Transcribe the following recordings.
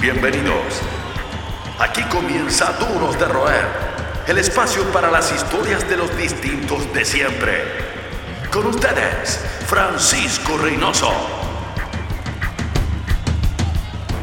Bienvenidos. Aquí comienza Duros de Roer, el espacio para las historias de los distintos de siempre. Con ustedes, Francisco Reynoso.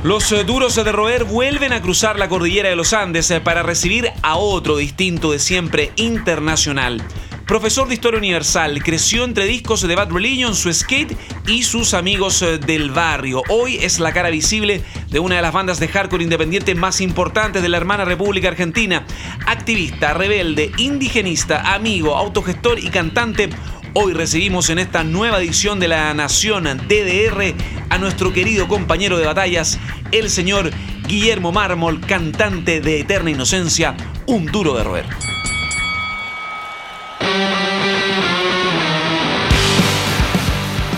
Los eh, duros de roer vuelven a cruzar la cordillera de los Andes eh, para recibir a otro distinto de siempre internacional. Profesor de Historia Universal, creció entre discos de Bad Religion, su skate y sus amigos eh, del barrio. Hoy es la cara visible de una de las bandas de hardcore independiente más importantes de la hermana República Argentina. Activista, rebelde, indigenista, amigo, autogestor y cantante. Hoy recibimos en esta nueva edición de La Nación DDR a nuestro querido compañero de batallas, el señor Guillermo Mármol, cantante de Eterna Inocencia, un duro de roer.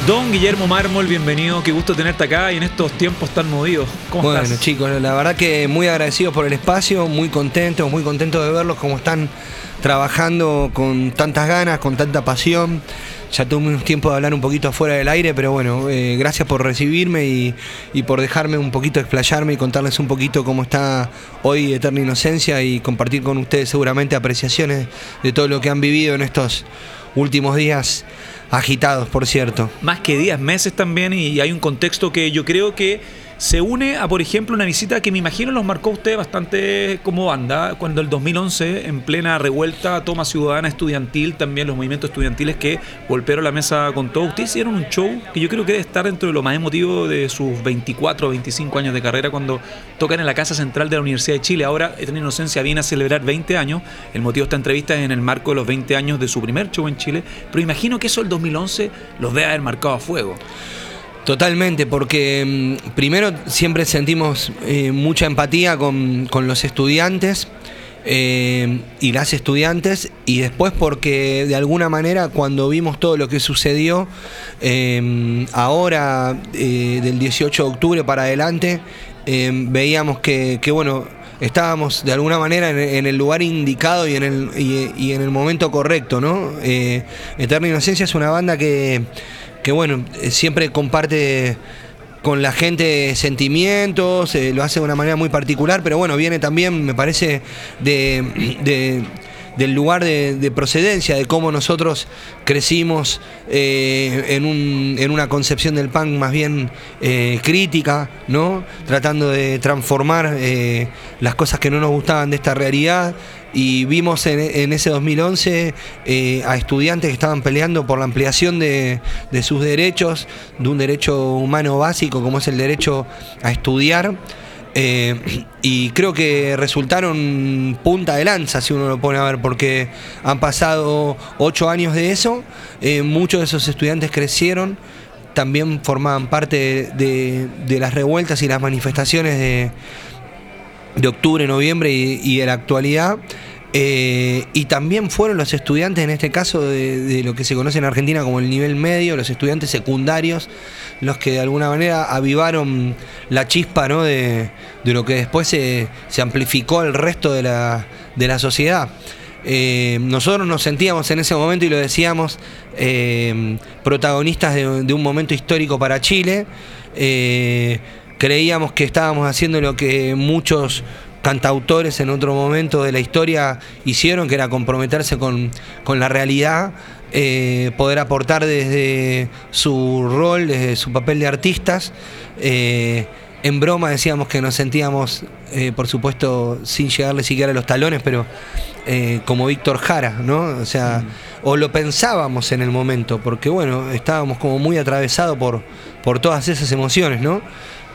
Don Guillermo Mármol, bienvenido, qué gusto tenerte acá y en estos tiempos tan movidos. ¿Cómo bueno, chicos, la verdad que muy agradecidos por el espacio, muy contentos, muy contentos de verlos como están trabajando con tantas ganas, con tanta pasión. Ya tuve un tiempo de hablar un poquito afuera del aire, pero bueno, eh, gracias por recibirme y, y, por dejarme un poquito explayarme y contarles un poquito cómo está hoy Eterna Inocencia y compartir con ustedes seguramente apreciaciones de todo lo que han vivido en estos últimos días agitados, por cierto. Más que días, meses también, y hay un contexto que yo creo que se une a, por ejemplo, una visita que me imagino los marcó usted bastante como banda, cuando el 2011, en plena revuelta, toma ciudadana estudiantil, también los movimientos estudiantiles que golpearon la mesa con todo. Ustedes hicieron un show que yo creo que debe estar dentro de lo más emotivo de sus 24 o 25 años de carrera cuando tocan en la Casa Central de la Universidad de Chile. Ahora, Eterna Inocencia viene a celebrar 20 años. El motivo de esta entrevista es en el marco de los 20 años de su primer show en Chile. Pero imagino que eso el 2011 los debe haber marcado a fuego. Totalmente, porque mm, primero siempre sentimos eh, mucha empatía con, los estudiantes eh, y las estudiantes, y después porque de alguna manera cuando vimos todo lo que sucedió eh, ahora, del 18 de octubre para adelante, veíamos que, bueno, estábamos de alguna manera en, el lugar indicado y en el, y en el momento correcto, ¿no? Eterna Inocencia es una banda que que bueno, eh, siempre comparte con la gente sentimientos, eh, lo hace de una manera muy particular, pero bueno, viene también, me parece, de, del lugar de, procedencia, de cómo nosotros crecimos eh, en, un, en, una concepción del punk más bien crítica, ¿no? Tratando de transformar las cosas que no nos gustaban de esta realidad y vimos en, ese 2011 eh, a estudiantes que estaban peleando por la ampliación de, sus derechos, de un derecho humano básico como es el derecho a estudiar. Eh, y creo que resultaron punta de lanza, si uno lo pone a ver, porque han pasado ocho años de eso, eh, muchos de esos estudiantes crecieron, también formaban parte de las revueltas y las manifestaciones de, de octubre, noviembre y, de la actualidad. Eh, y también fueron los estudiantes, en este caso, de, lo que se conoce en Argentina como el nivel medio, los estudiantes secundarios, los que de alguna manera avivaron la chispa ¿no? de, lo que después se, amplificó al resto de la, de la sociedad. Eh, nosotros nos sentíamos en ese momento, y lo decíamos, eh, protagonistas de, de, un momento histórico para Chile creíamos que estábamos haciendo lo que muchos cantautores en otro momento de la historia hicieron, que era comprometerse con, la realidad, eh, poder aportar desde su rol, desde su papel de artistas. Eh, en broma decíamos que nos sentíamos, eh, por supuesto, sin llegarle siquiera a los talones, pero como Víctor Jara, ¿no? O sea, mm. o lo pensábamos en el momento, porque bueno, estábamos como muy atravesados por, por todas esas emociones, ¿no?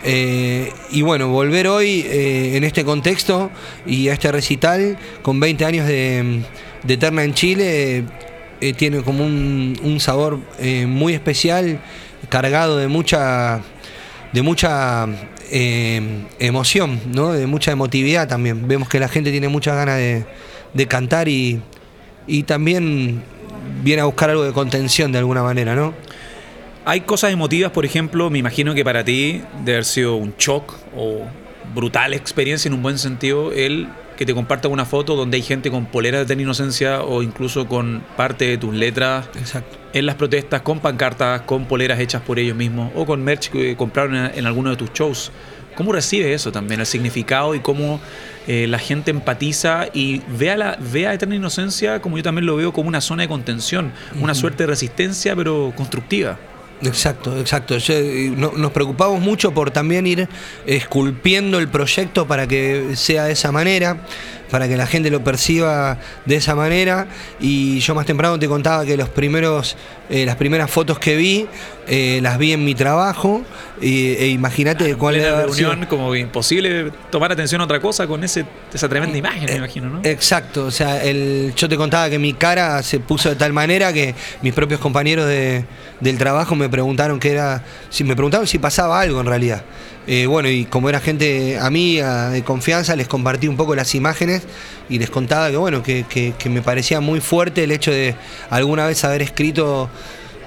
Eh, y bueno, volver hoy eh, en este contexto y a este recital con 20 años de, Eterna en Chile eh, tiene como un, sabor muy especial, cargado de mucha, de mucha emoción, ¿no? de mucha emotividad también. Vemos que la gente tiene muchas ganas de, cantar y, y también viene a buscar algo de contención de alguna manera, ¿no? Hay cosas emotivas, por ejemplo, me imagino que para ti debe haber sido un shock o brutal experiencia en un buen sentido el que te comparta una foto donde hay gente con poleras de inocencia o incluso con parte de tus letras en las protestas, con pancartas, con poleras hechas por ellos mismos o con merch que compraron en, alguno de tus shows. ¿Cómo recibe eso también, el significado y cómo eh, la gente empatiza y ve a, la, ve Eterna Inocencia, como yo también lo veo, como una zona de contención, una suerte de resistencia, pero constructiva? Exacto, exacto. nos preocupamos mucho por también ir esculpiendo el proyecto para que sea de esa manera para que la gente lo perciba de esa manera. Y yo más temprano te contaba que los primeros, eh, las primeras fotos que vi, eh, las vi en mi trabajo. e imagínate ah, cuál era la reunión, como imposible tomar atención a otra cosa con ese, esa tremenda imagen, me imagino, ¿no? Exacto, o sea, el, yo te contaba que mi cara se puso de tal manera que mis propios compañeros de, del trabajo me preguntaron que era, si me preguntaron si pasaba algo en realidad. Eh, bueno, y como era gente amiga, de confianza, les compartí un poco las imágenes y les contaba que, bueno, que, me parecía muy fuerte el hecho de alguna vez haber escrito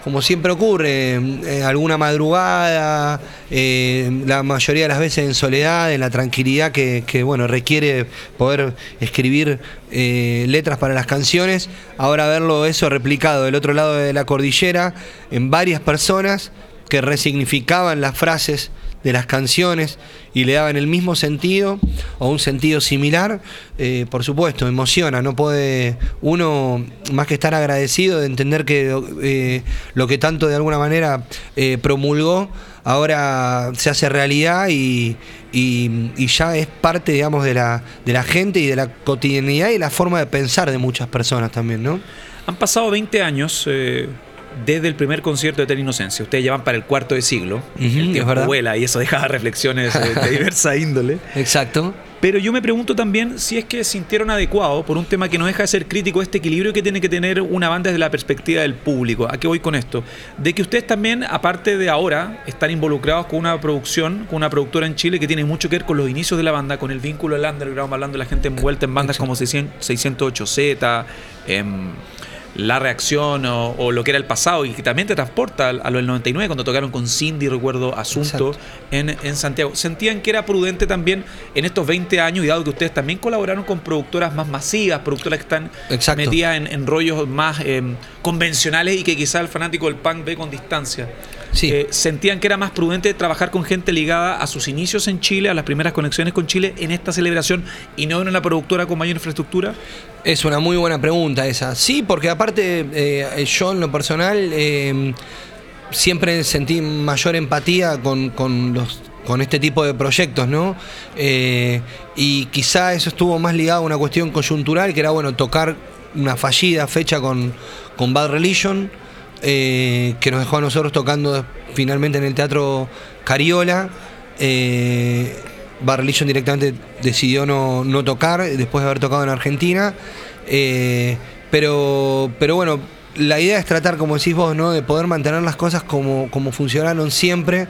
como siempre ocurre, eh, alguna madrugada, eh, la mayoría de las veces en soledad, en la tranquilidad que, bueno, requiere poder escribir letras para las canciones. Ahora verlo eso replicado del otro lado de la cordillera en varias personas que resignificaban las frases de las canciones y le daban el mismo sentido o un sentido similar, eh, por supuesto, emociona, no puede uno más que estar agradecido de entender que eh, lo que tanto de alguna manera eh, promulgó ahora se hace realidad y, ya es parte, digamos, de la, de la gente y de la cotidianidad y la forma de pensar de muchas personas también, ¿no? Han pasado 20 años desde el primer concierto de Eterna Inocencia. Ustedes llevan para el cuarto de siglo. el tiempo vuela y eso deja reflexiones de, diversa índole. Exacto. Pero yo me pregunto también si es que sintieron adecuado, por un tema que no deja de ser crítico, este equilibrio que tiene que tener una banda desde la perspectiva del público. ¿A qué voy con esto? De que ustedes también, aparte de ahora, están involucrados con una producción, con una productora en Chile que tiene mucho que ver con los inicios de la banda, con el vínculo del underground, hablando de la gente envuelta en bandas como 608Z, eh, la reacción o, lo que era el pasado y que también te transporta a, lo del 99 cuando tocaron con Cindy, recuerdo, Asunto en, en, Santiago. ¿Sentían que era prudente también en estos 20 años y dado que ustedes también colaboraron con productoras más masivas, productoras que están metidas en, rollos más em, convencionales y que quizá el fanático del punk ve con distancia? Eh, ¿Sentían que era más prudente trabajar con gente ligada a sus inicios en Chile, a las primeras conexiones con Chile en esta celebración y no en una productora con mayor infraestructura? Es una muy buena pregunta esa. Sí, porque aparte eh, yo en lo personal eh, siempre sentí mayor empatía con, los con este tipo de proyectos, ¿no? y quizá eso estuvo más ligado a una cuestión coyuntural, que era, bueno, tocar una fallida fecha con, con Bad Religion, eh, que nos dejó a nosotros tocando finalmente en el Teatro Cariola. Eh, directamente decidió no, tocar después de haber tocado en Argentina. Eh, pero, pero bueno, la idea es tratar, como decís vos, ¿no? de poder mantener las cosas como, como funcionaron siempre.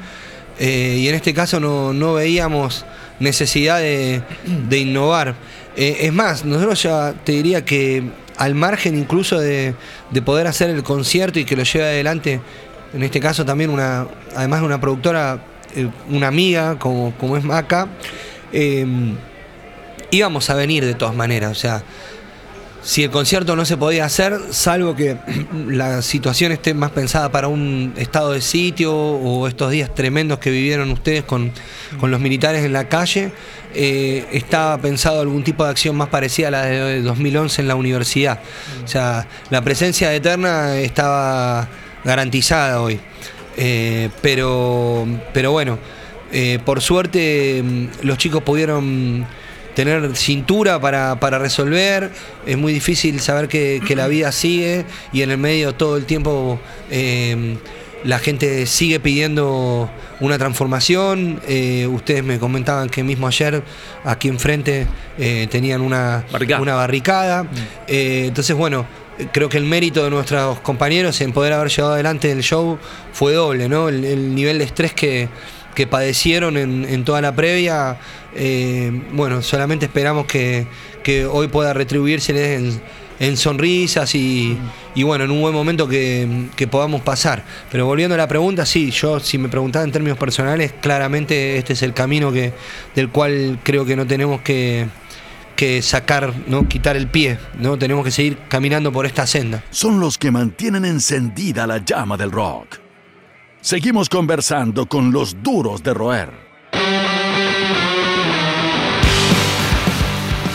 Y en este caso no, veíamos necesidad de, de innovar. es más, nosotros ya te diría que al margen incluso de, poder hacer el concierto y que lo lleve adelante, en este caso también una, además de una productora, eh, una amiga como, como es Maca, em, íbamos a venir de todas maneras, o sea, si el concierto no se podía hacer, salvo que la situación esté más pensada para un estado de sitio o estos días tremendos que vivieron ustedes con, con los militares en la calle, eh, estaba pensado algún tipo de acción más parecida a la de 2011 en la universidad. O sea, la presencia eterna estaba garantizada hoy. Eh, pero, pero bueno, eh, por suerte mm, los chicos pudieron tener cintura para, resolver, es muy difícil saber que, la vida sigue y en el medio todo el tiempo la gente sigue pidiendo una transformación. Eh, ustedes me comentaban que mismo ayer aquí enfrente eh, tenían una barricada. Una barricada. Mm. Eh, entonces, bueno, creo que el mérito de nuestros compañeros en poder haber llevado adelante el show fue doble, ¿no? El, nivel de estrés que, padecieron en, toda la previa, bueno, solamente esperamos que, que hoy pueda retribuirse en en sonrisas y, bueno, en un buen momento que, podamos pasar. Pero volviendo a la pregunta, sí, yo si me preguntaba en términos personales, claramente este es el camino que, del cual creo que no tenemos que, que sacar, ¿no? quitar el pie, ¿no? Tenemos que seguir caminando por esta senda. Son los que mantienen encendida la llama del rock. Seguimos conversando con los duros de roer.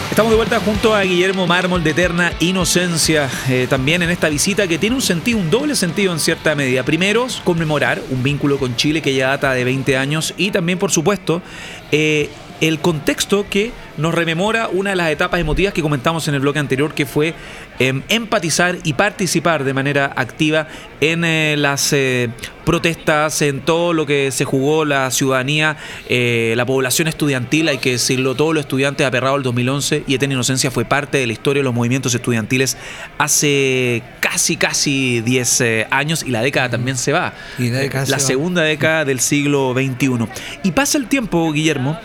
Estamos de vuelta junto a Guillermo Mármol de Eterna Inocencia, eh, también en esta visita que tiene un sentido, un doble sentido en cierta medida. Primero, conmemorar un vínculo con Chile que ya data de 20 años y también, por supuesto, eh, el contexto que nos rememora una de las etapas emotivas que comentamos en el bloque anterior, que fue em, empatizar y participar de manera activa en eh, las eh, protestas, en todo lo que se jugó la ciudadanía, eh, la población estudiantil, hay que decirlo, todos los estudiantes aperrados el 2011 y Eterna Inocencia fue parte de la historia de los movimientos estudiantiles hace casi, casi 10 años y la década también se va. la segunda década del siglo XXI. Y pasa el tiempo, Guillermo,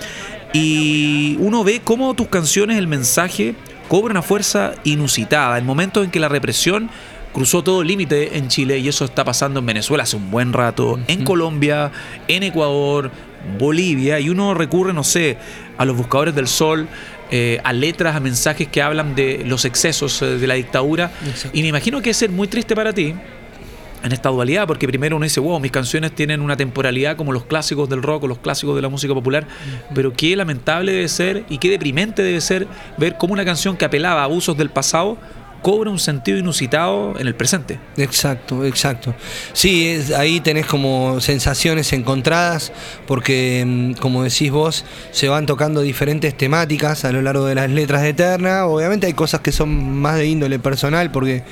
y uno ve cómo tus canciones, el mensaje, cobra una fuerza inusitada. El momento en que la represión cruzó todo límite en Chile y eso está pasando en Venezuela hace un buen rato, en Colombia, en Ecuador, Bolivia, y uno recurre, no sé, a los buscadores del sol, eh, a letras, a mensajes que hablan de los excesos eh, de la dictadura. Y me imagino que es ser muy triste para ti en esta dualidad, porque primero uno dice, wow, mis canciones tienen una temporalidad como los clásicos del rock o los clásicos de la música popular, pero qué lamentable debe ser y qué deprimente debe ser ver cómo una canción que apelaba a abusos del pasado cobra un sentido inusitado en el presente. Exacto, exacto. Sí, ahí tenés como sensaciones encontradas, porque mm, como decís vos, se van tocando diferentes temáticas a lo largo de las letras de Eterna. Obviamente hay cosas que son más de índole personal, porque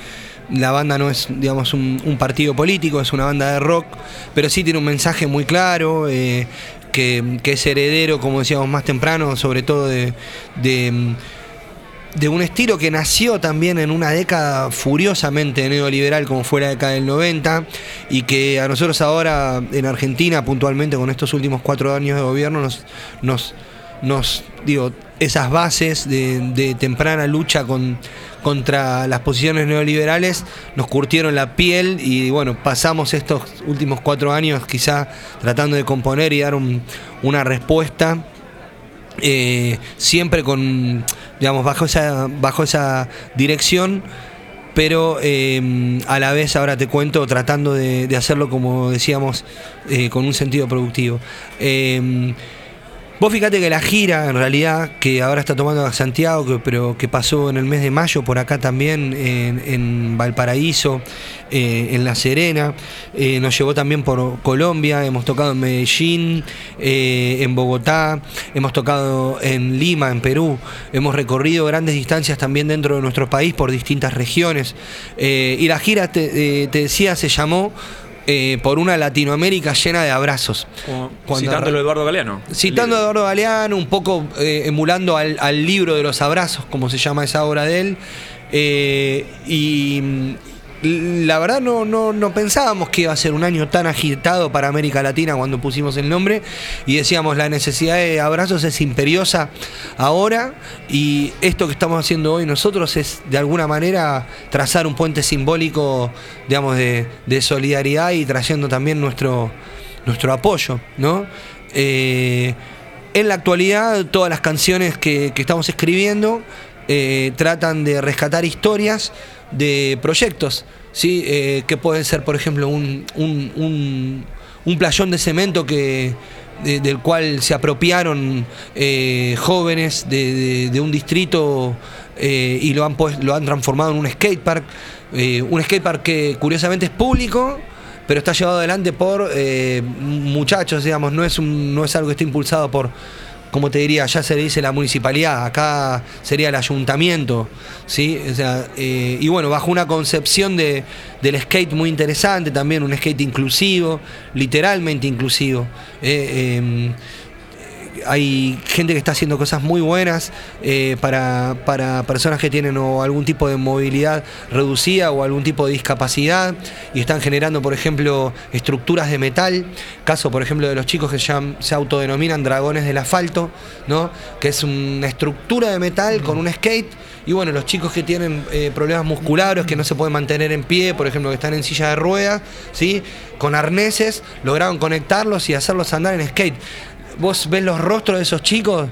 la banda no es, digamos, un, partido político, es una banda de rock, pero sí tiene un mensaje muy claro, eh, que, es heredero, como decíamos más temprano, sobre todo de, un estilo que nació también en una década furiosamente neoliberal, como fue la década del 90, y que a nosotros ahora, en Argentina, puntualmente con estos últimos cuatro años de gobierno, nos, nos, nos digo, esas bases de, temprana lucha con, contra las posiciones neoliberales nos curtieron la piel y bueno, pasamos estos últimos cuatro años quizá tratando de componer y dar una respuesta. Eh, siempre con, digamos, bajo esa, bajo esa dirección, pero eh, a la vez, ahora te cuento, tratando de, hacerlo, como decíamos, eh, con un sentido productivo. Vos fíjate que la gira, en realidad, que ahora está tomando Santiago, pero que pasó en el mes de mayo por acá también, en, Valparaíso, eh, en La Serena, eh, nos llevó también por Colombia, hemos tocado en Medellín, eh, en Bogotá, hemos tocado en Lima, en Perú, hemos recorrido grandes distancias también dentro de nuestro país por distintas regiones. y la gira, te decía, se llamó eh, por una Latinoamérica llena de abrazos. citando a Eduardo Galeano. Citando a Eduardo Galeano, un poco eh, emulando al, libro de los abrazos, como se llama esa obra de él. Eh, y la verdad no, no, pensábamos que iba a ser un año tan agitado para América Latina cuando pusimos el nombre y decíamos la necesidad de abrazos es imperiosa ahora y esto que estamos haciendo hoy nosotros es de alguna manera trazar un puente simbólico digamos de, solidaridad y trayendo también nuestro, nuestro apoyo, ¿no? Eh, en la actualidad todas las canciones que, estamos escribiendo eh, tratan de rescatar historias de proyectos, ¿sí? Eh, que pueden ser, por ejemplo, un, un, un, playón de cemento que, del cual se apropiaron eh, jóvenes de, un distrito eh, y lo han, pues, lo han transformado en un skatepark. un skatepark que curiosamente es público, pero está llevado adelante por muchachos, digamos, no es, un, no es algo que esté impulsado por como te diría, ya se le dice la municipalidad, acá sería el ayuntamiento, ¿sí? O sea, eh, y bueno, bajo una concepción de, del skate muy interesante, también un skate inclusivo, literalmente inclusivo. Eh, em, hay gente que está haciendo cosas muy buenas eh, para, personas que tienen algún tipo de movilidad reducida o algún tipo de discapacidad y están generando, por ejemplo, estructuras de metal. Caso, por ejemplo, de los chicos que ya se autodenominan dragones del asfalto, ¿no? que es una estructura de metal con un skate. Y bueno, los chicos que tienen eh, problemas musculares, que no se pueden mantener en pie, por ejemplo, que están en silla de ruedas, ¿sí? con arneses, lograron conectarlos y hacerlos andar en skate vos ves los rostros de esos chicos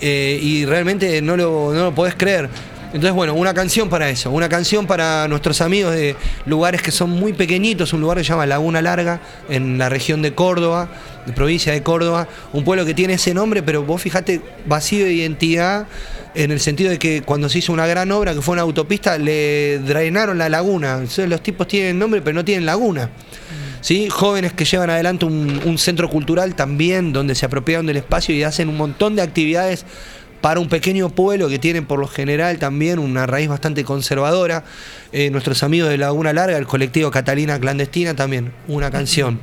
eh, y realmente no lo, no lo podés creer. Entonces, bueno, una canción para eso, una canción para nuestros amigos de lugares que son muy pequeñitos, un lugar que se llama Laguna Larga, en la región de Córdoba, provincia de Córdoba, un pueblo que tiene ese nombre, pero vos fijate, vacío de identidad, en el sentido de que cuando se hizo una gran obra, que fue una autopista, le drenaron la laguna. Entonces, los tipos tienen nombre, pero no tienen laguna. ¿Sí? Jóvenes que llevan adelante un, centro cultural también, donde se apropiaron del espacio y hacen un montón de actividades para un pequeño pueblo que tiene por lo general también una raíz bastante conservadora. Eh, nuestros amigos de Laguna Larga, el colectivo Catalina Clandestina, también una canción.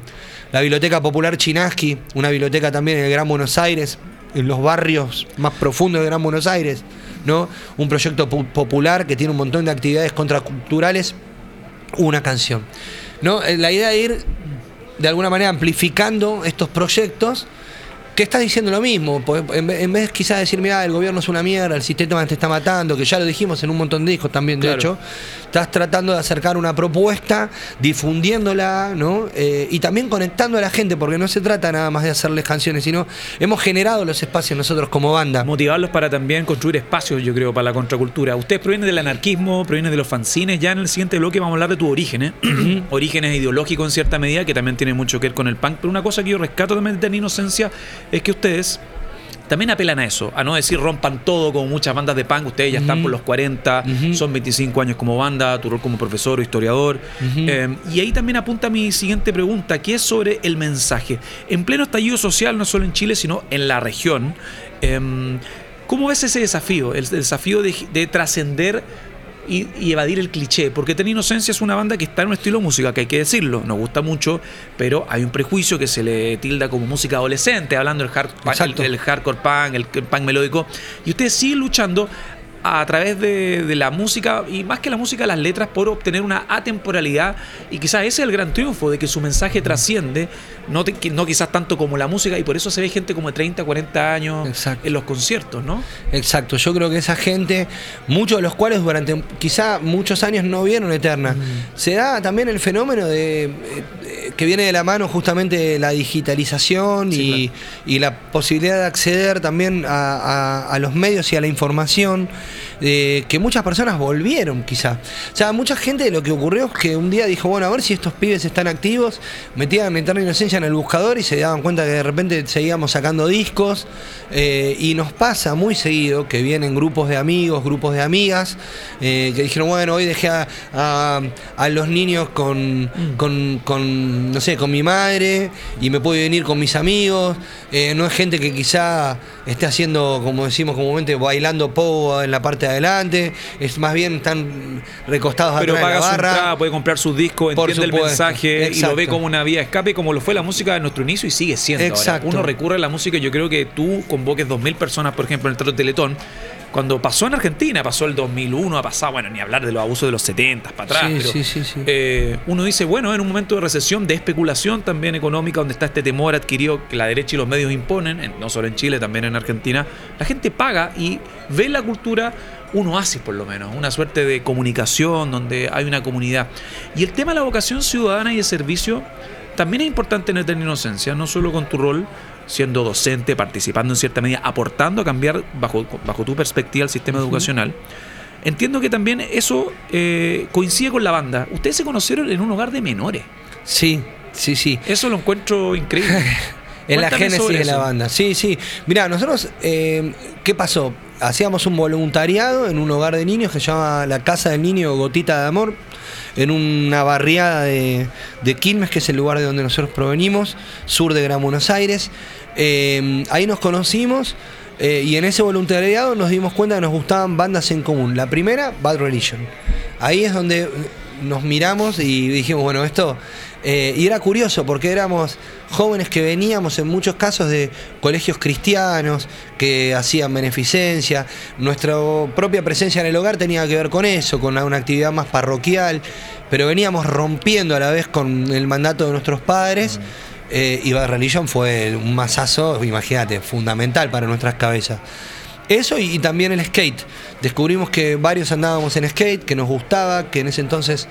La Biblioteca Popular Chinaski, una biblioteca también en el Gran Buenos Aires, en los barrios más profundos del Gran Buenos Aires. ¿no? Un proyecto pu- popular que tiene un montón de actividades contraculturales, una canción. ¿No? Eh, La idea de ir de alguna manera amplificando estos proyectos que estás diciendo lo mismo. En vez, en vez quizás de decir, mira, el gobierno es una mierda, el sistema te está matando, que ya lo dijimos en un montón de discos también, de Claro. hecho, estás tratando de acercar una propuesta, difundiéndola, ¿no? Eh, y también conectando a la gente, porque no se trata nada más de hacerles canciones, sino hemos generado los espacios nosotros como banda. Motivarlos para también construir espacios, yo creo, para la contracultura. Ustedes provienen del anarquismo, provienen de los fanzines. Ya en el siguiente bloque vamos a hablar de tus orígenes. orígenes ideológicos en cierta medida, que también tienen mucho que ver con el punk. Pero una cosa que yo rescato también de la inocencia es que ustedes también apelan a eso, a no decir rompan todo como muchas bandas de punk. Ustedes ya están por los 40, Ujú. son 25 años como banda, tu rol como profesor o historiador. Eh, y ahí también apunta mi siguiente pregunta, que es sobre el mensaje. En pleno estallido social, no solo en Chile, sino en la región, em, ¿cómo ves ese desafío? El, el desafío de, de trascender y, y evadir el cliché, porque Ten Inocencia es una banda que está en un estilo de música que hay que decirlo, nos gusta mucho, pero hay un prejuicio que se le tilda como música adolescente, hablando del hard, el hardcore punk, el, el punk melódico, y ustedes siguen luchando a través de, de la música y más que la música, las letras por obtener una atemporalidad. Y quizás ese es el gran triunfo de que su mensaje trasciende, no, te- que- no quizás tanto como la música y por eso se ve gente como de 30, 40 años Exacto. en los conciertos, ¿no? Exacto, yo creo que esa gente, muchos de los cuales durante quizá muchos años no vieron Eterna, se da también el fenómeno de eh, eh, que viene de la mano justamente la digitalización Sí, y, y la posibilidad de acceder también a, a- a los medios y a la información, eh, que muchas personas volvieron quizá. O sea, mucha gente lo que ocurrió es que un día dijo, bueno, a ver si estos pibes están activos, metían Eterna Inocencia en el buscador y se daban cuenta que de repente seguíamos sacando discos eh, y nos pasa muy seguido que vienen grupos de amigos, grupos de amigas, eh, que dijeron, bueno, hoy dejé a, a- a los niños con, con, con, no sé, con mi madre y me puedo venir con mis amigos. No es gente que quizá esté haciendo, como decimos comúnmente, bailando pogo en la parte de adelante, es más bien están recostados Pero atrás de paga la su barra. entrada, puede comprar sus discos, entiende el mensaje y lo ve como una vía de escape, como lo fue la música de nuestro inicio y sigue siendo. ahora. Exacto. Uno recurre a la música y yo creo que tú convoques 2.000 personas, por ejemplo, en el Teatro Teletón. Cuando pasó en Argentina, pasó el 2001, ha pasado, bueno, ni hablar de los abusos de los 70 para atrás. Sí, pero, sí, sí, sí. eh, uno dice, bueno, en un momento de recesión, de especulación también económica, donde está este temor adquirido que la derecha y los medios imponen, en- no solo en Chile, también en Argentina, la gente paga y ve la cultura un oasis por lo menos, una suerte de comunicación donde hay una comunidad. Y el tema de la vocación ciudadana y de servicio también es importante en Eterna Inocencia, no solo con tu rol siendo docente, participando en cierta medida, aportando a cambiar bajo, bajo tu perspectiva el sistema educacional. Entiendo que también eso eh, coincide con la banda. Ustedes se conocieron en un hogar de menores. Sí, sí, sí. Eso lo encuentro increíble. En la génesis de la banda. Sí, sí. Mirá, nosotros, eh, ¿qué pasó? Hacíamos un voluntariado en un hogar de niños que se llama la Casa del Niño Gotita de Amor, en una barriada de, Quilmes, que es el lugar de donde nosotros provenimos, sur de Gran Buenos Aires. Eh, ahí nos conocimos eh, y en ese voluntariado nos dimos cuenta que nos gustaban bandas en común. La primera, Bad Religion. Ahí es donde nos miramos y dijimos, bueno, esto... eh, y era curioso porque éramos jóvenes que veníamos en muchos casos de colegios cristianos que hacían beneficencia. Nuestra propia presencia en el hogar tenía que ver con eso, con una actividad más parroquial, pero veníamos rompiendo a la vez con el mandato de nuestros padres. eh, y Bad Religion fue un masazo, imagínate, fundamental para nuestras cabezas. Eso y, y también el skate. Descubrimos que varios andábamos en skate, que nos gustaba, que en ese entonces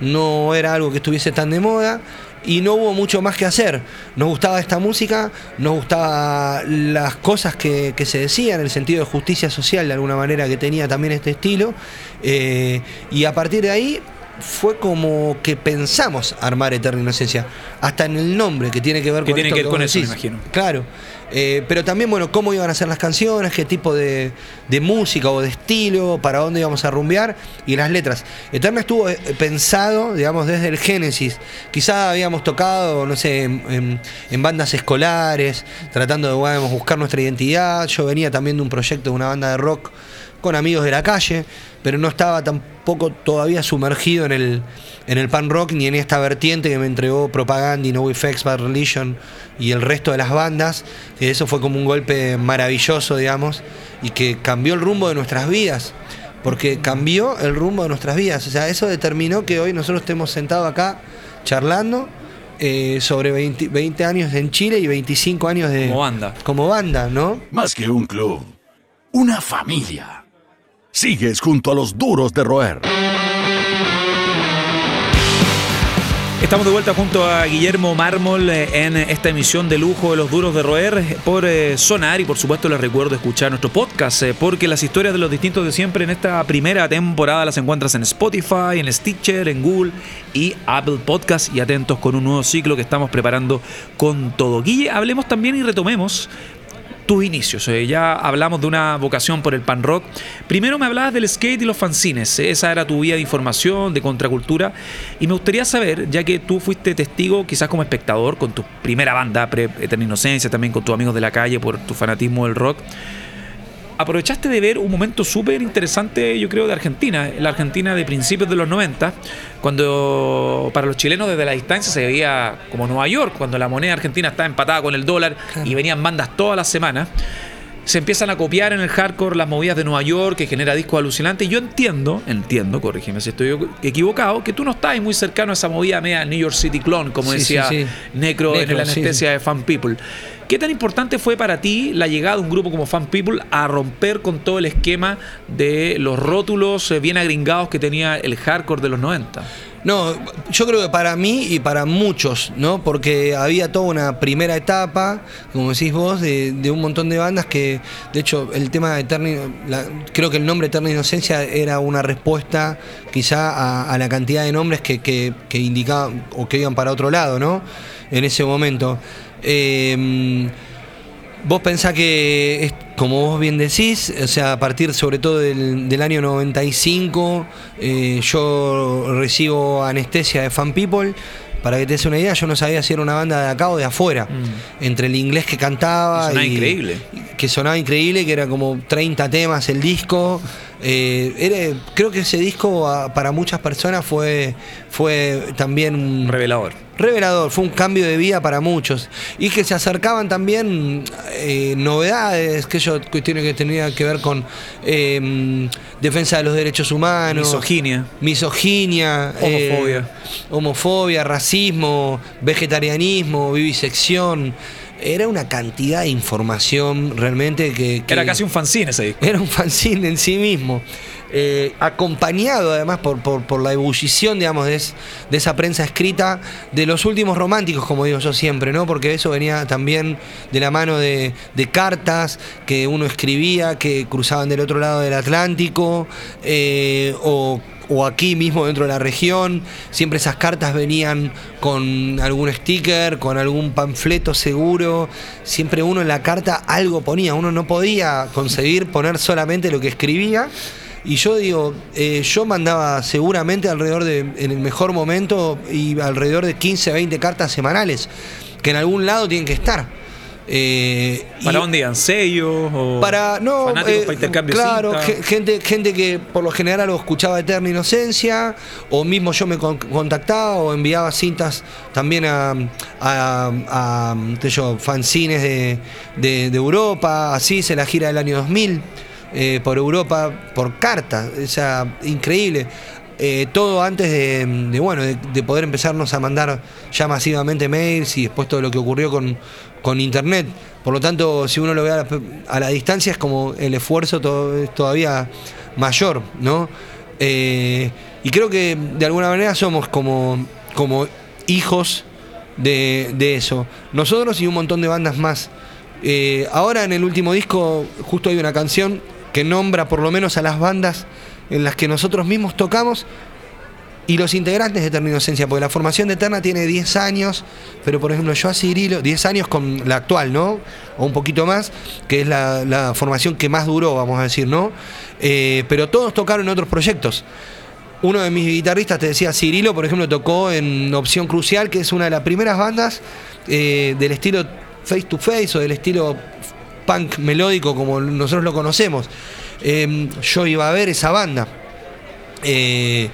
no era algo que estuviese tan de moda. y no hubo mucho más que hacer. Nos gustaba esta música, nos gustaba las cosas que, que se decían, el sentido de justicia social de alguna manera que tenía también este estilo. eh, y a partir de ahí fue como que pensamos armar Eterna Inocencia, hasta en el nombre que tiene que ver Que con tiene esto que ver con eso, me imagino. Claro. Eh, pero también, bueno, cómo iban a ser las canciones, qué tipo de, de música o de estilo, para dónde íbamos a rumbear y las letras. Eterna estuvo eh, pensado, digamos, desde el Génesis. Quizá habíamos tocado, no sé, en, en- en bandas escolares, tratando de buscar nuestra identidad. Yo venía también de un proyecto de una banda de rock con amigos de la calle, pero no estaba tampoco todavía sumergido en el, en el pan rock ni en esta vertiente que me entregó Propaganda, No Effects, Bad Religion y el resto de las bandas. Que eso fue como un golpe maravilloso, digamos, y que cambió el rumbo de nuestras vidas. Porque cambió el rumbo de nuestras vidas. O sea, eso determinó que hoy nosotros estemos sentados acá charlando eh, sobre 20, 20 años en Chile y 25 años de. Como banda. Como banda, ¿no? Más que un club, una familia. Sigues junto a los duros de roer. Estamos de vuelta junto a Guillermo Mármol eh, en esta emisión de lujo de los duros de roer por eh, Sonar y por supuesto les recuerdo escuchar nuestro podcast eh, porque las historias de los distintos de siempre en esta primera temporada las encuentras en Spotify, en Stitcher, en Google y Apple Podcast y atentos con un nuevo ciclo que estamos preparando con todo. Guille, hablemos también y retomemos tus inicios. Eh, ya hablamos de una vocación por el pan rock. Primero me hablabas del skate y los fanzines. Esa era tu vía de información, de contracultura. Y me gustaría saber, ya que tú fuiste testigo, quizás como espectador, con tu primera banda, Pre Eterna Inocencia, también con tus amigos de la calle, por tu fanatismo del rock. Aprovechaste de ver un momento súper interesante, yo creo, de Argentina, la Argentina de principios de los 90, cuando para los chilenos desde la distancia se veía como Nueva York, cuando la moneda argentina estaba empatada con el dólar y venían bandas todas las semanas. Se empiezan a copiar en el hardcore las movidas de Nueva York, que genera discos alucinantes. Yo entiendo, entiendo, corrígeme si estoy equivocado, que tú no estás muy cercano a esa movida media New York City Clone, como Sí, decía sí, sí. Necro, en Necro, la anestesia de Fan People. ¿Qué tan importante fue para ti la llegada de un grupo como Fan People a romper con todo el esquema de los rótulos eh, bien agringados que tenía el hardcore de los 90? No, yo creo que para mí y para muchos, ¿no? Porque había toda una primera etapa, como decís vos, de, un montón de bandas que, de hecho, el tema de Eterna, la- creo que el nombre Eterna Inocencia era una respuesta quizá a, a la cantidad de nombres que, que- que indicaban o que iban para otro lado, ¿no? En ese momento. Eh, Vos pensás que, es- como vos bien decís, o sea, a partir sobre todo del, del año 95, eh, yo recibo anestesia de Fan People. Para que te des una idea, yo no sabía si era una banda de acá o de afuera. Entre el inglés que cantaba. Y sonaba increíble. Que sonaba increíble, que era como 30 temas el disco. Eh, era- creo que ese disco para muchas personas fue, fue también un, Revelador. revelador, fue un cambio de vida para muchos. Y que se acercaban también eh, novedades, que yo cuestiones que tenían que ver con eh, defensa de los derechos humanos. Misoginia. Misoginia, Homofobia. eh, homofobia, racismo, vegetarianismo, vivisección. Era una cantidad de información realmente que. que- Era casi un fanzine ese disco. era un fanzine en sí mismo. eh, acompañado además por, por- por la ebullición, digamos, de, es- de esa prensa escrita de los últimos románticos, como digo yo siempre, ¿no? Porque eso venía también de la mano de, de cartas que uno escribía, que cruzaban del otro lado del Atlántico, eh, o o aquí mismo dentro de la región. Siempre esas cartas venían con algún sticker, con algún panfleto seguro. Siempre uno en la carta algo ponía. Uno no podía conseguir poner solamente lo que escribía. Y yo digo, eh, yo mandaba seguramente alrededor de, en el mejor momento, y alrededor de 15, 20 cartas semanales, que en algún lado tienen que estar. Eh, ¿Para y- dónde iban? ¿Sellos? O para no fanáticos eh, para intercambio de claro cinta? gente gente que por lo general lo escuchaba Eterna Inocencia o mismo yo me con- contactaba o enviaba cintas también a, a, a, yo, fanzines de, de, de Europa así se la gira del año 2000 eh, por Europa por carta o sea increíble Eh, todo antes de, de, bueno de, de poder empezarnos a mandar ya masivamente mails y después todo lo que ocurrió con, con internet. Por lo tanto, si uno lo ve a la, distancia es como el esfuerzo to- es todavía mayor, ¿no? Eh, y creo que de alguna manera somos como, como hijos de, de eso. Nosotros y un montón de bandas más. Eh, ahora en el último disco justo hay una canción que nombra por lo menos a las bandas en las que nosotros mismos tocamos y los integrantes de Eterna Inocencia, porque la formación de Eterna tiene 10 años, pero por ejemplo yo a Cirilo, 10 años con la actual, ¿no? O un poquito más, que es la, formación que más duró, vamos a decir, ¿no? Eh, pero todos tocaron otros proyectos. Uno de mis guitarristas, te decía, Cirilo, por ejemplo, tocó en Opción Crucial, que es una de las primeras bandas eh, del estilo face to face o del estilo punk melódico como nosotros lo conocemos. Eh, yo iba a ver esa banda. Eh,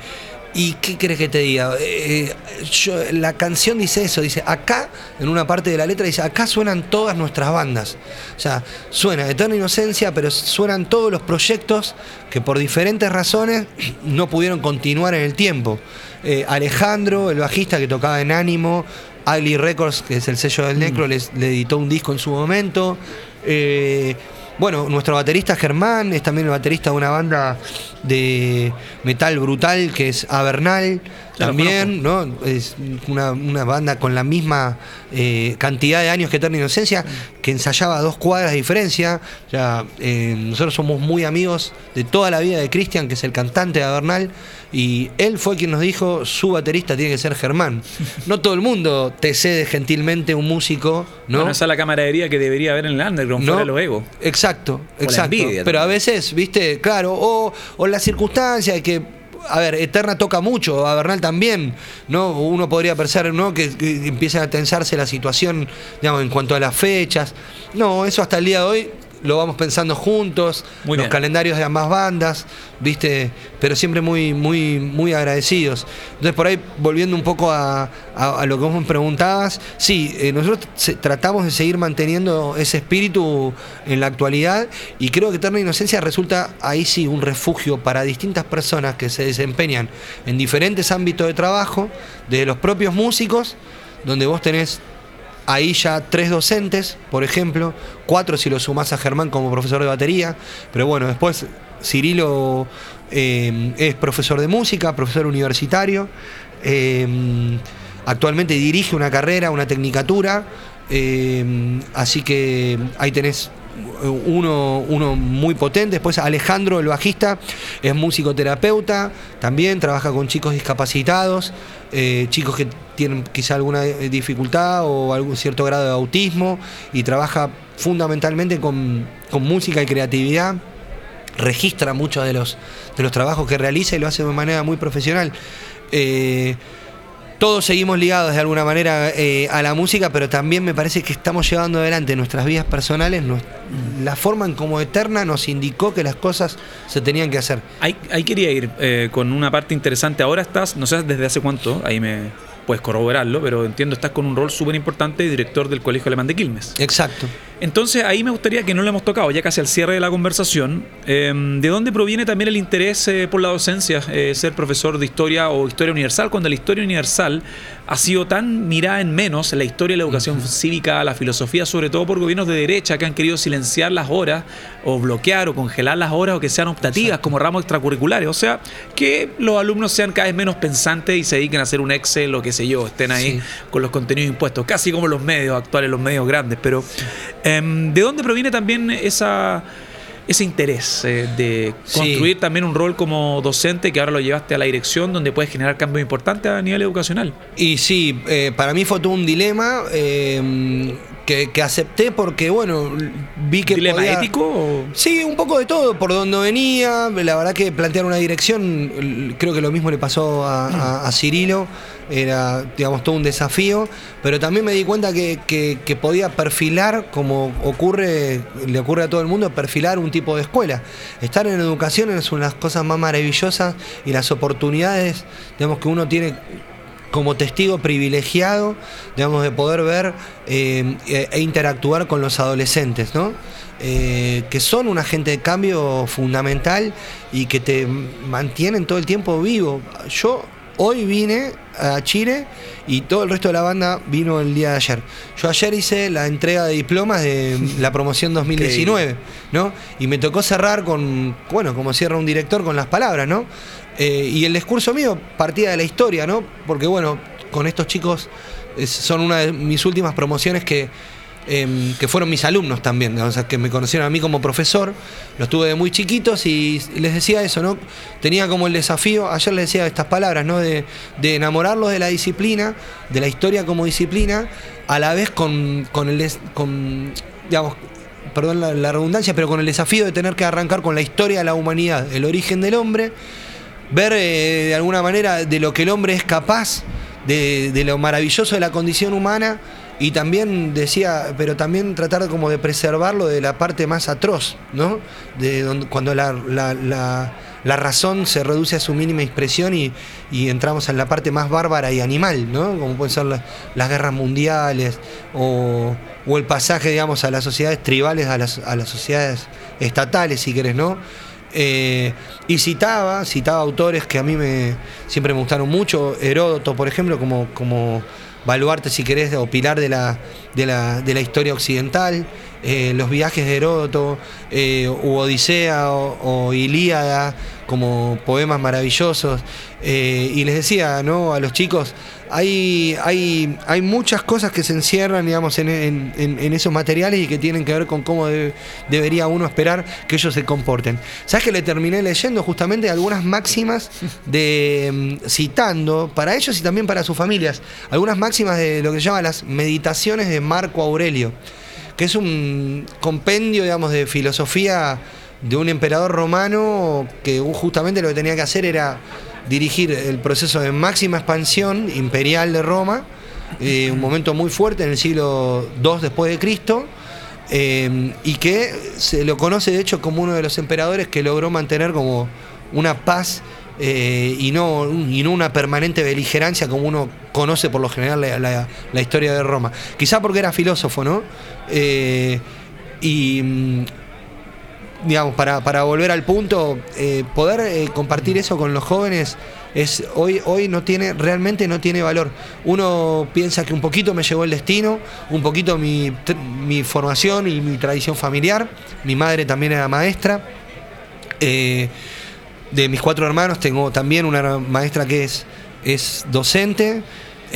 ¿Y qué crees que te diga? Eh, yo- la canción dice eso, dice, acá, en una parte de la letra dice, acá suenan todas nuestras bandas. O sea, suena Eterna Inocencia, pero suenan todos los proyectos que por diferentes razones no pudieron continuar en el tiempo. Eh, Alejandro, el bajista que tocaba en Ánimo, Ugly Records, que es el sello del Necro, les- le editó un disco en su momento. Eh, bueno, nuestro baterista Germán es también el baterista de una banda de metal brutal que es Avernal. Ya lo también, ¿no? Es una, una banda con la misma eh, cantidad de años que Eterna Inocencia, que ensayaba a dos cuadras de diferencia. O sea, eh, nosotros somos muy amigos de toda la vida de Cristian, que es el cantante de Avernal, y él fue quien nos dijo, su baterista tiene que ser Germán. No todo el mundo te cede gentilmente un músico, ¿no? Bueno, esa es la camaradería que debería haber en el underground, fuera de los egos. Exacto, exacto. envidia Pero a veces, viste, claro, o, o la circunstancia de que. A ver, Eterna toca mucho, a Bernal también, ¿no? Uno podría pensar, ¿no? Que, que empieza a tensarse la situación, digamos, en cuanto a las fechas. No, eso hasta el día de hoy lo vamos pensando juntos, Muy los bien. calendarios de ambas bandas, ¿viste? Pero siempre muy, muy, muy agradecidos. Entonces, por ahí, volviendo un poco a, a- a lo que vos me preguntabas, sí, eh, nosotros tratamos de seguir manteniendo ese espíritu en la actualidad y creo que Eterna Inocencia resulta ahí sí un refugio para distintas personas que se desempeñan en diferentes ámbitos de trabajo, de los propios músicos, donde vos tenés Ahí ya tres docentes, por ejemplo, cuatro si lo sumás a Germán como profesor de batería, pero bueno, después Cirilo eh, es profesor de música, profesor universitario, eh, actualmente dirige una carrera, una tecnicatura, eh, así que ahí tenés uno, uno muy potente. Después Alejandro, el bajista, es musicoterapeuta, también trabaja con chicos discapacitados, chicos que tienen quizá alguna eh, dificultad o algún cierto grado de autismo y trabaja fundamentalmente con, con música y creatividad. Registra muchos de los, de los trabajos que realiza y lo hace de manera muy profesional. Eh, todos seguimos ligados de alguna manera eh, a la música, pero también me parece que estamos llevando adelante nuestras vidas personales. nos- la forma en como Eterna nos indicó que las cosas se tenían que hacer. Ahí, quería ir con una parte interesante. Ahora estás, no sé desde hace cuánto, ahí me puedes corroborarlo, pero entiendo estás con un rol súper importante de director del Colegio Alemán de Quilmes. Exacto. Entonces ahí me gustaría que no lo hemos tocado, ya casi al cierre de la conversación, eh, ¿de dónde proviene también el interés eh, por la docencia, eh, ser profesor de historia o historia universal, cuando la historia universal ha sido tan mirada en menos, la historia, la educación cívica, la filosofía, sobre todo por gobiernos de derecha que han querido silenciar las horas o bloquear o congelar las horas o que sean optativas como ramos extracurriculares, o sea, que los alumnos sean cada vez menos pensantes y se dediquen a hacer un Excel o qué sé yo, estén ahí Sí. con los contenidos impuestos, casi como los medios actuales, los medios grandes, pero em, ¿de dónde proviene también esa, ese interés eh, de Sí. construir también un rol como docente que ahora lo llevaste a la dirección donde puedes generar cambios importantes a nivel educacional? Y sí, eh, para mí fue todo un dilema eh, que, que acepté porque, bueno, vi que. ¿Dilema podía- ético? o- Sí, un poco de todo, por donde venía. La verdad que plantear una dirección, creo que lo mismo le pasó a, a- a Cirilo. Era, digamos, todo un desafío. Pero también me di cuenta que, que- que podía perfilar, como ocurre, le ocurre a todo el mundo, perfilar un tipo de escuela. Estar en educación es una de las cosas más maravillosas y las oportunidades, digamos, que uno tiene como testigo privilegiado, digamos, de poder ver eh, e, e interactuar con los adolescentes, ¿no? Eh, que son un agente de cambio fundamental y que te mantienen todo el tiempo vivo. Yo hoy vine a Chile y todo el resto de la banda vino el día de ayer. Yo ayer hice la entrega de diplomas de la promoción 2019, ¿no? Y me tocó cerrar con, bueno, como cierra un director con las palabras, ¿no? Eh, y el discurso mío partía de la historia, ¿no? Porque bueno, con estos chicos es- son una de mis últimas promociones que, em, que fueron mis alumnos también, que me conocieron a mí como profesor, los tuve de muy chiquitos y les decía eso, ¿no? Tenía como el desafío, ayer les decía estas palabras, ¿no? De, enamorarlos de la disciplina, de la historia como disciplina, a la vez con, el, perdón la, redundancia, pero con el desafío de tener que arrancar con la historia de la humanidad, el origen del hombre, ver eh, de alguna manera de lo que el hombre es capaz, de lo maravilloso de la condición humana y también decía, pero también tratar como de preservarlo de la parte más atroz, ¿no? De donde, cuando la, la- la- razón se reduce a su mínima expresión y, y entramos en la parte más bárbara y animal, ¿no? Como pueden ser la- las guerras mundiales o, o el pasaje, digamos, a las sociedades tribales, a las, a las sociedades estatales, si querés, ¿no? Eh, y citaba, citaba autores que a mí me siempre me gustaron mucho, Heródoto, por ejemplo, como, como baluarte, si querés, o pilar de la, de la, de la historia occidental, eh, los viajes de Heródoto, eh, u Odisea o, Ilíada, como poemas maravillosos. Eh, y les decía ¿no? a los chicos, hay, hay, hay muchas cosas que se encierran digamos, en, esos materiales y que tienen que ver con cómo debe- debería uno esperar que ellos se comporten. ¿Sabes que le terminé leyendo justamente algunas máximas de mm, citando para ellos y también para sus familias? Algunas máximas de lo que se llama las meditaciones de Marco Aurelio, que es un compendio, digamos, de filosofía de un emperador romano que justamente lo que tenía que hacer era dirigir el proceso de máxima expansión imperial de Roma, eh, un momento muy fuerte en el siglo II después de Cristo, eh, y que se lo conoce de hecho como uno de los emperadores que logró mantener como una paz eh, y, no, una permanente beligerancia como uno conoce por lo general la, la- historia de Roma. Quizá porque era filósofo, ¿no? Y digamos, para, para volver al punto, eh, poder eh, compartir eso con los jóvenes es hoy, hoy no tiene, realmente no tiene valor. Uno piensa que un poquito me llevó el destino, un poquito mi, mi formación y mi tradición familiar. Mi madre también era maestra. Eh, de mis cuatro hermanos tengo también una maestra que es, es docente.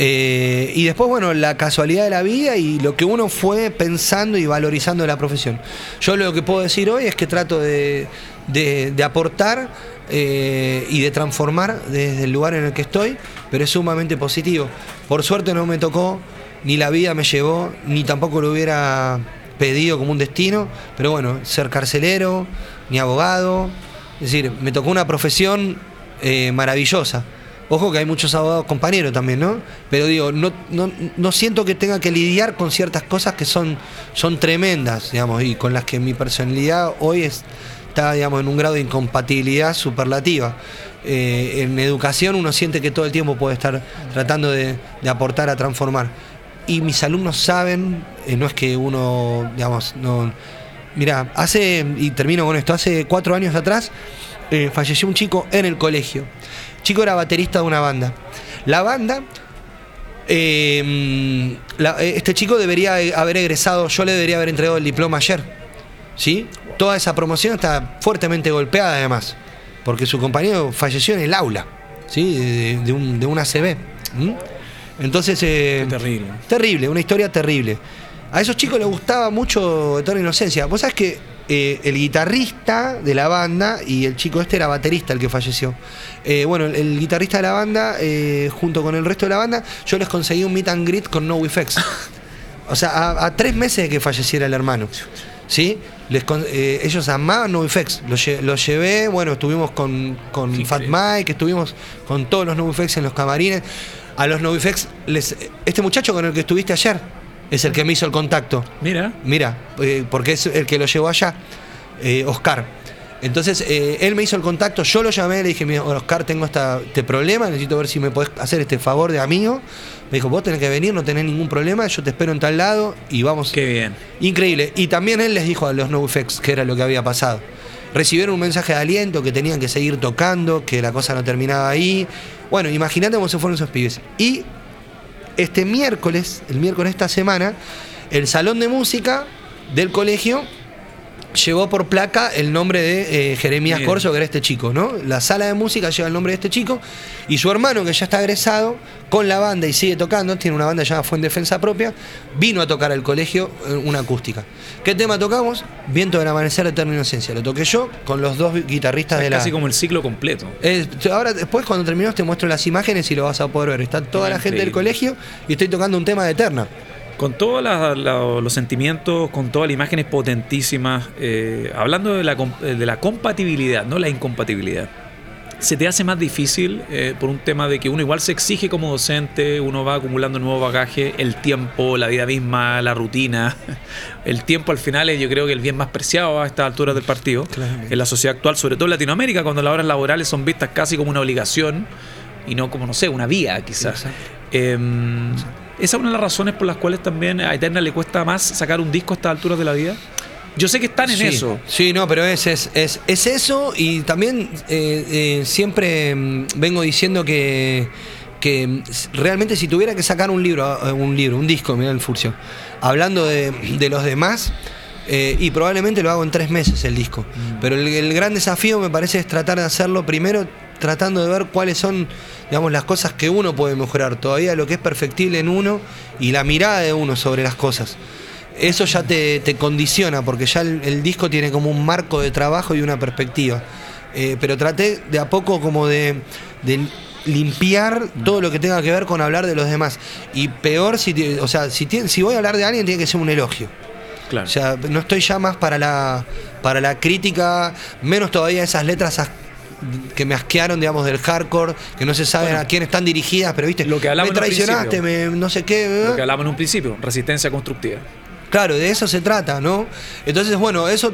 Eh, y después, bueno, la casualidad de la vida y lo que uno fue pensando y valorizando de la profesión. Yo lo que puedo decir hoy es que trato de, de- aportar eh, y de transformar desde el lugar en el que estoy, pero es sumamente positivo. Por suerte no me tocó, ni la vida me llevó, ni tampoco lo hubiera pedido como un destino, pero bueno, ser carcelero, ni abogado, es decir, me tocó una profesión eh, maravillosa. Ojo que hay muchos abogados compañeros también, ¿no? Pero digo, no, no, no siento que tenga que lidiar con ciertas cosas que son, son tremendas, digamos, y con las que mi personalidad hoy es- está, digamos, en un grado de incompatibilidad superlativa. Eh, en educación uno siente que todo el tiempo puede estar tratando de, aportar a transformar. Y mis alumnos saben, eh, no es que uno, digamos, no... Mira, hace, y termino con esto, hace cuatro años atrás eh, falleció un chico en el colegio. Chico era baterista de una banda. La banda, eh, la- eh, este chico debería haber egresado, yo le debería haber entregado el diploma ayer. ¿Sí? Toda esa promoción está fuertemente golpeada además, porque su compañero falleció en el aula, ¿sí? De, de un, de un ACB. Entonces... eh, terrible. Terrible, una historia terrible. A esos chicos les gustaba mucho Eterna Inocencia. Vos sabés que eh, el guitarrista de la banda y el chico este era baterista el que falleció. Eh, bueno, el, el guitarrista de la banda, eh, junto con el resto de la banda, yo les conseguí un meet and greet con No Effects. O sea, a, a tres meses de que falleciera el hermano. ¿Sí? Les con- eh, ellos amaban No Effects. Los, lle- los llevé, bueno, estuvimos con, con Fat increíble. Mike, estuvimos con todos los No Effects en los camarines. A los No Effects, les, este muchacho con el que estuviste ayer es el que me hizo el contacto. Mira. Mira, eh, porque es el que lo llevó allá, eh, Oscar. Entonces, eh, él me hizo el contacto, yo lo llamé, le dije, mira, Oscar, tengo esta- este problema, necesito ver si me podés hacer este favor de amigo. Me dijo, vos tenés que venir, no tenés ningún problema, yo te espero en tal lado y vamos. Qué bien. Increíble. Y también él les dijo a los NoFX que era lo que había pasado. Recibieron un mensaje de aliento, que tenían que seguir tocando, que la cosa no terminaba ahí. Bueno, imagínate cómo se fueron esos pibes. Y este miércoles, el miércoles de esta semana, el salón de música del colegio llevó por placa el nombre de eh, Jeremías Bien. Corso, que era este chico, ¿no? La sala de música lleva el nombre de este chico y su hermano, que ya está egresado, con la banda y sigue tocando, tiene una banda llamada Fue en Defensa Propia, vino a tocar al colegio eh, una acústica. ¿Qué tema tocamos? Viento del Amanecer de Eterna Inocencia. Lo toqué yo con los dos guitarristas Es de la... casi como el ciclo completo. Eh, ahora después cuando terminamos te muestro las imágenes y lo vas a poder ver. Está toda la gente del colegio y estoy tocando un tema de Eterna. Con todos los sentimientos, con todas las imágenes potentísimas, eh, hablando de la, eh, de la compatibilidad, no la incompatibilidad. Se te hace más difícil eh, por un tema de que uno igual se exige como docente, uno va acumulando nuevo bagaje, el tiempo, la vida misma, la rutina. El tiempo al final es yo creo que el bien más preciado a estas alturas del partido. Claramente. En la sociedad actual, sobre todo en Latinoamérica, cuando las horas laborales son vistas casi como una obligación y no como, no sé, una vía quizás. Exacto. Eh, esa es una de las razones por las cuales también a Eterna le cuesta más sacar un disco a estas alturas de la vida. Yo sé que están en sí, eso. Sí, no, pero es, es, es, es eso y también eh, eh, siempre mm, vengo diciendo que, que mm, realmente si tuviera que sacar un libro, eh, un libro, un disco, mira el Furcio, hablando de, de los demás, eh, y probablemente lo hago en tres meses el disco. Pero el, el gran desafío me parece es tratar de hacerlo primero tratando de ver cuáles son, digamos, las cosas que uno puede mejorar, todavía lo que es perfectible en uno y la mirada de uno sobre las cosas eso ya te, te condiciona, porque ya el, el disco tiene como un marco de trabajo y una perspectiva. Eh, pero traté de a poco como de, de limpiar todo lo que tenga que ver con hablar de los demás. Y peor, si, o sea, si, voy a hablar de alguien, tiene que ser un elogio. Claro. O sea, no estoy ya más para la, para la crítica, menos todavía esas letras as- que me asquearon, digamos, del hardcore, que no se sabe Bueno, a quién están dirigidas, pero viste, lo que me hablamos traicionaste, me, no sé qué. Lo que hablábamos en un principio, resistencia constructiva. Claro, de eso se trata, ¿no? Entonces, bueno, eso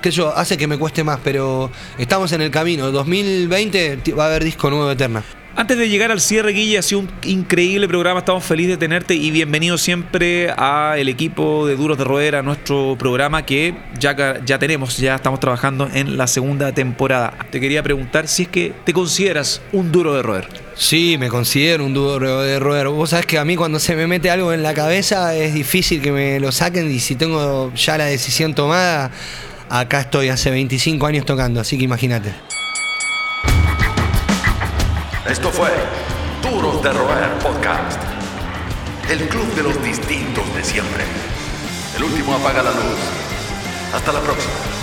que yo hace que me cueste más, pero estamos en el camino. 2020 ti- va a haber disco nuevo de Eterna. Antes de llegar al cierre, Guille, ha sido un increíble programa. Estamos felices de tenerte y bienvenido siempre al equipo de Duros de Roer, a nuestro programa que ya, ya tenemos, ya estamos trabajando en la segunda temporada. Te quería preguntar si es que te consideras un duro de roer. Sí, me considero un duro de roer. Vos sabés que a mí cuando se me mete algo en la cabeza es difícil que me lo saquen y si tengo ya la decisión tomada, acá estoy hace 25 años tocando, así que imagínate. Esto fue Duros de Roer Podcast. El club de los distintos de siempre. El último apaga la luz. Hasta la próxima.